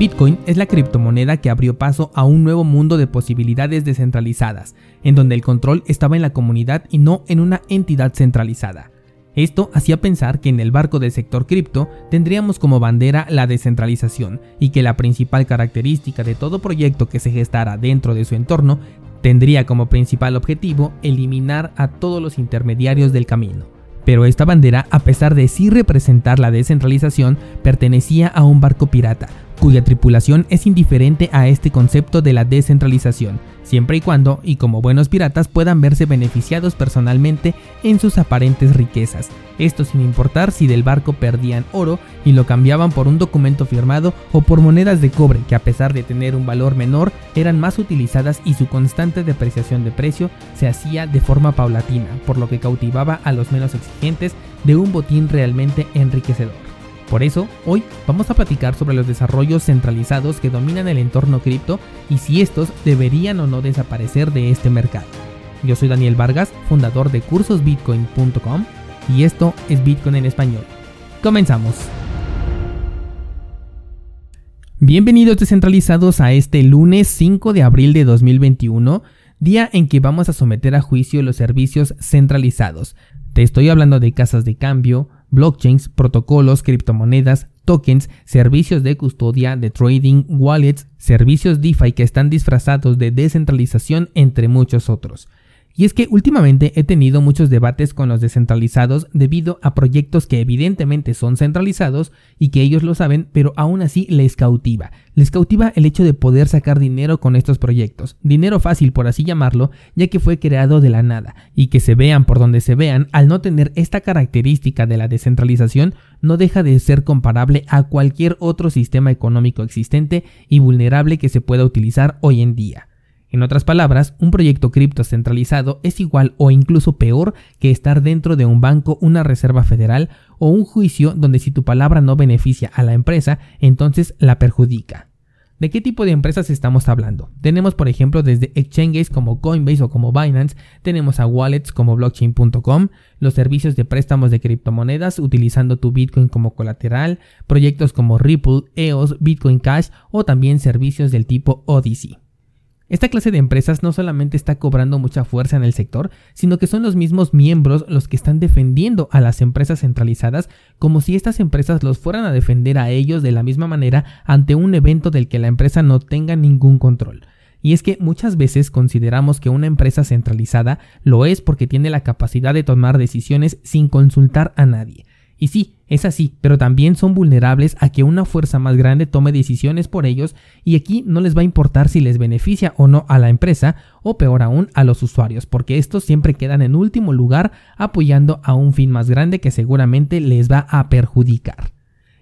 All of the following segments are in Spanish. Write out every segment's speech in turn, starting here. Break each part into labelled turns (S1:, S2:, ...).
S1: Bitcoin es la criptomoneda que abrió paso a un nuevo mundo de posibilidades descentralizadas, en donde el control estaba en la comunidad y no en una entidad centralizada. Esto hacía pensar que en el barco del sector cripto tendríamos como bandera la descentralización y que la principal característica de todo proyecto que se gestara dentro de su entorno tendría como principal objetivo eliminar a todos los intermediarios del camino. Pero esta bandera, a pesar de sí representar la descentralización, pertenecía a un barco pirata, cuya tripulación es indiferente a este concepto de la descentralización, siempre y cuando, y como buenos piratas, puedan verse beneficiados personalmente en sus aparentes riquezas, esto sin importar si del barco perdían oro y lo cambiaban por un documento firmado o por monedas de cobre que a pesar de tener un valor menor eran más utilizadas y su constante depreciación de precio se hacía de forma paulatina, por lo que cautivaba a los menos exigentes de un botín realmente enriquecedor. Por eso, hoy vamos a platicar sobre los desarrollos centralizados que dominan el entorno cripto y si estos deberían o no desaparecer de este mercado. Yo soy Daniel Vargas, fundador de cursosbitcoin.com y esto es Bitcoin en español. Comenzamos. Bienvenidos descentralizados a este lunes 5 de abril de 2021, día en que vamos a someter a juicio los servicios centralizados. Te estoy hablando de casas de cambio, blockchains, protocolos, criptomonedas, tokens, servicios de custodia, de trading, wallets, servicios DeFi que están disfrazados de descentralización, entre muchos otros. Y es que últimamente he tenido muchos debates con los descentralizados debido a proyectos que evidentemente son centralizados y que ellos lo saben, pero aún así les cautiva. Les cautiva el hecho de poder sacar dinero con estos proyectos. Dinero fácil, por así llamarlo, ya que fue creado de la nada. Y que se vean por donde se vean, al no tener esta característica de la descentralización, no deja de ser comparable a cualquier otro sistema económico existente y vulnerable que se pueda utilizar hoy en día. En otras palabras, un proyecto cripto centralizado es igual o incluso peor que estar dentro de un banco, una reserva federal o un juicio donde si tu palabra no beneficia a la empresa, entonces la perjudica. ¿De qué tipo de empresas estamos hablando? Tenemos por ejemplo desde exchanges como Coinbase o como Binance, tenemos a wallets como blockchain.com, los servicios de préstamos de criptomonedas utilizando tu Bitcoin como colateral, proyectos como Ripple, EOS, Bitcoin Cash o también servicios del tipo Odyssey. Esta clase de empresas no solamente está cobrando mucha fuerza en el sector, sino que son los mismos miembros los que están defendiendo a las empresas centralizadas como si estas empresas los fueran a defender a ellos de la misma manera ante un evento del que la empresa no tenga ningún control. Y es que muchas veces consideramos que una empresa centralizada lo es porque tiene la capacidad de tomar decisiones sin consultar a nadie. Y sí, es así, pero también son vulnerables a que una fuerza más grande tome decisiones por ellos y aquí no les va a importar si les beneficia o no a la empresa o peor aún a los usuarios, porque estos siempre quedan en último lugar apoyando a un fin más grande que seguramente les va a perjudicar.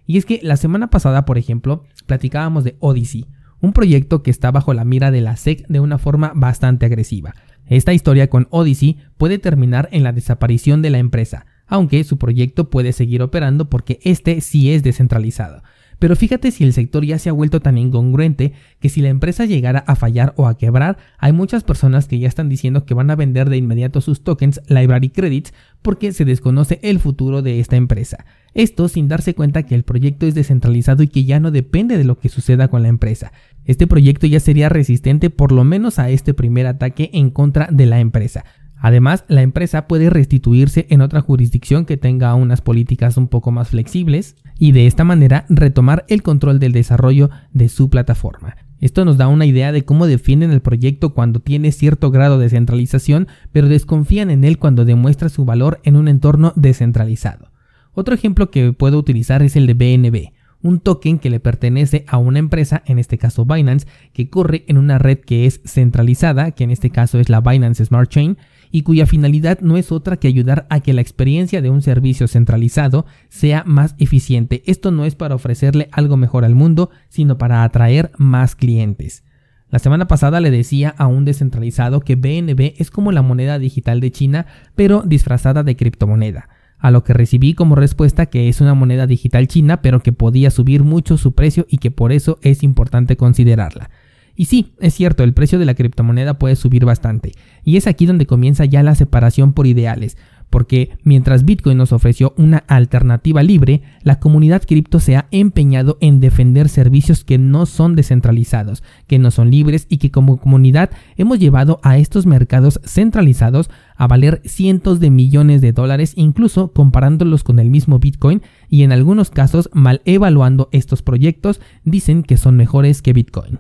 S1: Y es que la semana pasada, por ejemplo, platicábamos de Odyssey, un proyecto que está bajo la mira de la SEC de una forma bastante agresiva. Esta historia con Odyssey puede terminar en la desaparición de la empresa, aunque su proyecto puede seguir operando porque este sí es descentralizado. Pero fíjate si el sector ya se ha vuelto tan incongruente que si la empresa llegara a fallar o a quebrar, hay muchas personas que ya están diciendo que van a vender de inmediato sus tokens Library Credits porque se desconoce el futuro de esta empresa. Esto sin darse cuenta que el proyecto es descentralizado y que ya no depende de lo que suceda con la empresa. Este proyecto ya sería resistente por lo menos a este primer ataque en contra de la empresa. Además, la empresa puede restituirse en otra jurisdicción que tenga unas políticas un poco más flexibles y de esta manera retomar el control del desarrollo de su plataforma. Esto nos da una idea de cómo defienden el proyecto cuando tiene cierto grado de centralización, pero desconfían en él cuando demuestra su valor en un entorno descentralizado. Otro ejemplo que puedo utilizar es el de BNB, un token que le pertenece a una empresa, en este caso Binance, que corre en una red que es centralizada, que en este caso es la Binance Smart Chain, y cuya finalidad no es otra que ayudar a que la experiencia de un servicio centralizado sea más eficiente. Esto no es para ofrecerle algo mejor al mundo, sino para atraer más clientes. La semana pasada le decía a un descentralizado que BNB es como la moneda digital de China, pero disfrazada de criptomoneda. A lo que recibí como respuesta que es una moneda digital china, pero que podía subir mucho su precio y que por eso es importante considerarla. Y sí, es cierto, el precio de la criptomoneda puede subir bastante, y es aquí donde comienza ya la separación por ideales, porque mientras Bitcoin nos ofreció una alternativa libre, la comunidad cripto se ha empeñado en defender servicios que no son descentralizados, que no son libres y que como comunidad hemos llevado a estos mercados centralizados a valer cientos de millones de dólares, incluso comparándolos con el mismo Bitcoin y en algunos casos mal evaluando estos proyectos dicen que son mejores que Bitcoin.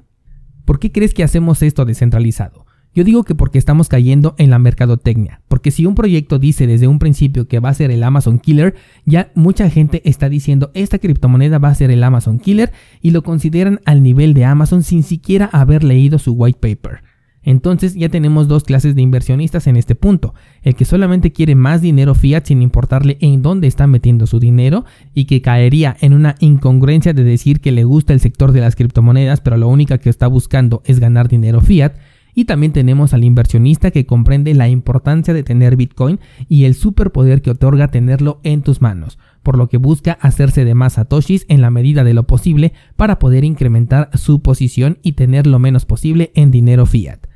S1: ¿Por qué crees que hacemos esto descentralizado? Yo digo que porque estamos cayendo en la mercadotecnia, porque si un proyecto dice desde un principio que va a ser el Amazon Killer, ya mucha gente está diciendo esta criptomoneda va a ser el Amazon Killer y lo consideran al nivel de Amazon sin siquiera haber leído su white paper. Entonces ya tenemos dos clases de inversionistas en este punto, el que solamente quiere más dinero fiat sin importarle en dónde está metiendo su dinero y que caería en una incongruencia de decir que le gusta el sector de las criptomonedas pero lo único que está buscando es ganar dinero fiat, y también tenemos al inversionista que comprende la importancia de tener Bitcoin y el superpoder que otorga tenerlo en tus manos, por lo que busca hacerse de más satoshis en la medida de lo posible para poder incrementar su posición y tener lo menos posible en dinero fiat.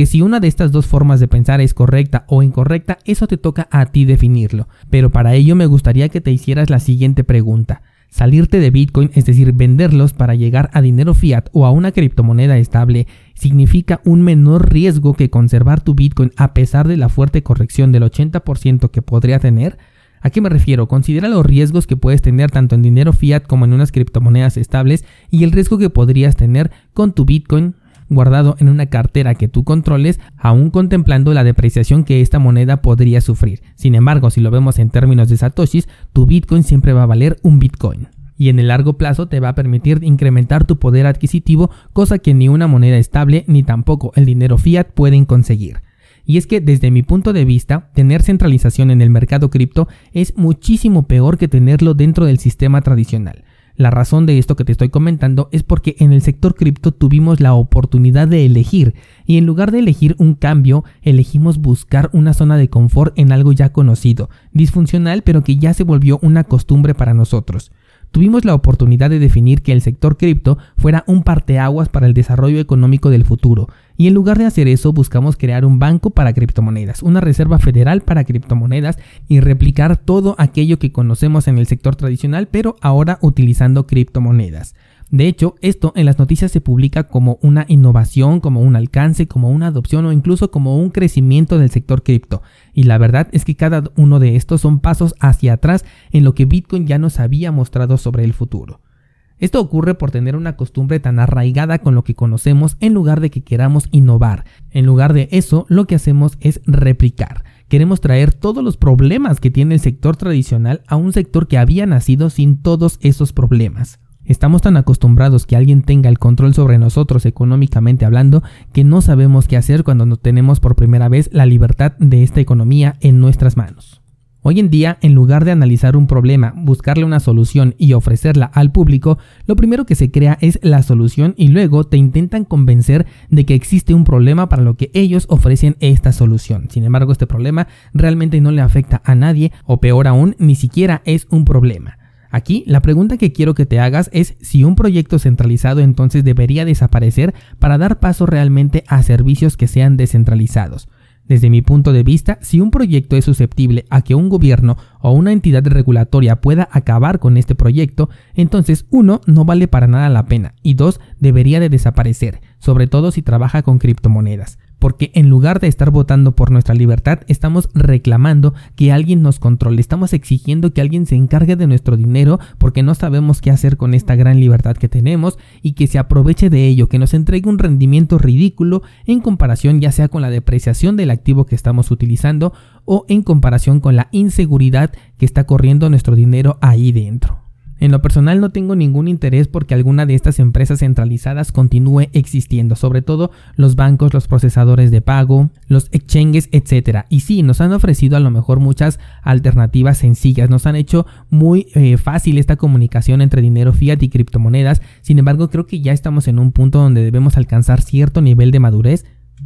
S1: Que si una de estas dos formas de pensar es correcta o incorrecta, eso te toca a ti definirlo. Pero para ello me gustaría que te hicieras la siguiente pregunta. Salirte de Bitcoin, es decir, venderlos para llegar a dinero fiat o a una criptomoneda estable, significa un menor riesgo que conservar tu Bitcoin a pesar de la fuerte corrección del 80% que podría tener. ¿A qué me refiero? Considera los riesgos que puedes tener tanto en dinero fiat como en unas criptomonedas estables y el riesgo que podrías tener con tu Bitcoin guardado en una cartera que tú controles, aún contemplando la depreciación que esta moneda podría sufrir. Sin embargo, si lo vemos en términos de satoshis, tu Bitcoin siempre va a valer un Bitcoin y en el largo plazo te va a permitir incrementar tu poder adquisitivo, cosa que ni una moneda estable ni tampoco el dinero fiat pueden conseguir. Y es que desde mi punto de vista, tener centralización en el mercado cripto es muchísimo peor que tenerlo dentro del sistema tradicional. La razón de esto que te estoy comentando es porque en el sector cripto tuvimos la oportunidad de elegir y en lugar de elegir un cambio, elegimos buscar una zona de confort en algo ya conocido, disfuncional pero que ya se volvió una costumbre para nosotros. Tuvimos la oportunidad de definir que el sector cripto fuera un parteaguas para el desarrollo económico del futuro, y en lugar de hacer eso buscamos crear un banco para criptomonedas, una reserva federal para criptomonedas y replicar todo aquello que conocemos en el sector tradicional, pero ahora utilizando criptomonedas. De hecho, esto en las noticias se publica como una innovación, como un alcance, como una adopción o incluso como un crecimiento del sector cripto. Y la verdad es que cada uno de estos son pasos hacia atrás en lo que Bitcoin ya nos había mostrado sobre el futuro. Esto ocurre por tener una costumbre tan arraigada con lo que conocemos en lugar de que queramos innovar. En lugar de eso, lo que hacemos es replicar. Queremos traer todos los problemas que tiene el sector tradicional a un sector que había nacido sin todos esos problemas. Estamos tan acostumbrados que alguien tenga el control sobre nosotros económicamente hablando que no sabemos qué hacer cuando no tenemos por primera vez la libertad de esta economía en nuestras manos. Hoy en día, en lugar de analizar un problema, buscarle una solución y ofrecerla al público, lo primero que se crea es la solución y luego te intentan convencer de que existe un problema para lo que ellos ofrecen esta solución. Sin embargo, este problema realmente no le afecta a nadie o peor aún, ni siquiera es un problema. Aquí la pregunta que quiero que te hagas es si un proyecto centralizado entonces debería desaparecer para dar paso realmente a servicios que sean descentralizados. Desde mi punto de vista, si un proyecto es susceptible a que un gobierno o una entidad regulatoria pueda acabar con este proyecto, entonces uno, no vale para nada la pena y dos, debería de desaparecer, sobre todo si trabaja con criptomonedas porque en lugar de estar votando por nuestra libertad, estamos reclamando que alguien nos controle, estamos exigiendo que alguien se encargue de nuestro dinero porque no sabemos qué hacer con esta gran libertad que tenemos y que se aproveche de ello, que nos entregue un rendimiento ridículo en comparación ya sea con la depreciación del activo que estamos utilizando o en comparación con la inseguridad que está corriendo nuestro dinero ahí dentro. En lo personal no tengo ningún interés porque alguna de estas empresas centralizadas continúe existiendo, sobre todo los bancos, los procesadores de pago, los exchanges, etc. Y sí, nos han ofrecido a lo mejor muchas alternativas sencillas, nos han hecho muy eh, fácil esta comunicación entre dinero fiat y criptomonedas, sin embargo creo que ya estamos en un punto donde debemos alcanzar cierto nivel de madurez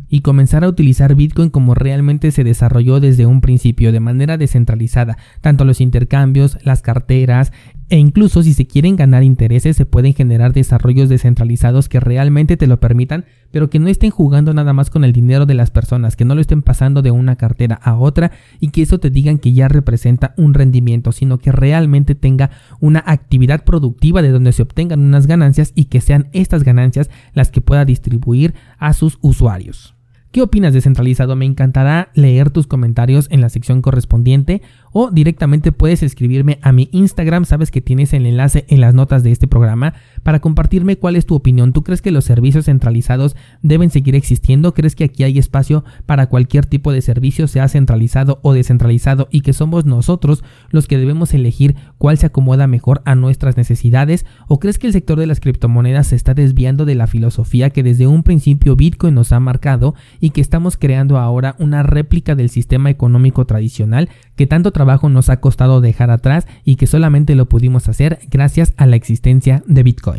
S1: y comenzar a utilizar Bitcoin como realmente se desarrolló desde un principio, de manera descentralizada, tanto los intercambios, las carteras, E incluso si se quieren ganar intereses, se pueden generar desarrollos descentralizados que realmente te lo permitan, pero que no estén jugando nada más con el dinero de las personas, que no lo estén pasando de una cartera a otra y que eso te digan que ya representa un rendimiento, sino que realmente tenga una actividad productiva de donde se obtengan unas ganancias y que sean estas ganancias las que pueda distribuir a sus usuarios. ¿Qué opinas de centralizado? Me encantará leer tus comentarios en la sección correspondiente o directamente puedes escribirme a mi Instagram, sabes que tienes el enlace en las notas de este programa para compartirme cuál es tu opinión. ¿Tú crees que los servicios centralizados deben seguir existiendo? ¿Crees que aquí hay espacio para cualquier tipo de servicio, sea centralizado o descentralizado, y que somos nosotros los que debemos elegir cuál se acomoda mejor a nuestras necesidades? ¿O crees que el sector de las criptomonedas se está desviando de la filosofía que desde un principio Bitcoin nos ha marcado y que estamos creando ahora una réplica del sistema económico tradicional que tanto trabajo nos ha costado dejar atrás y que solamente lo pudimos hacer gracias a la existencia de Bitcoin?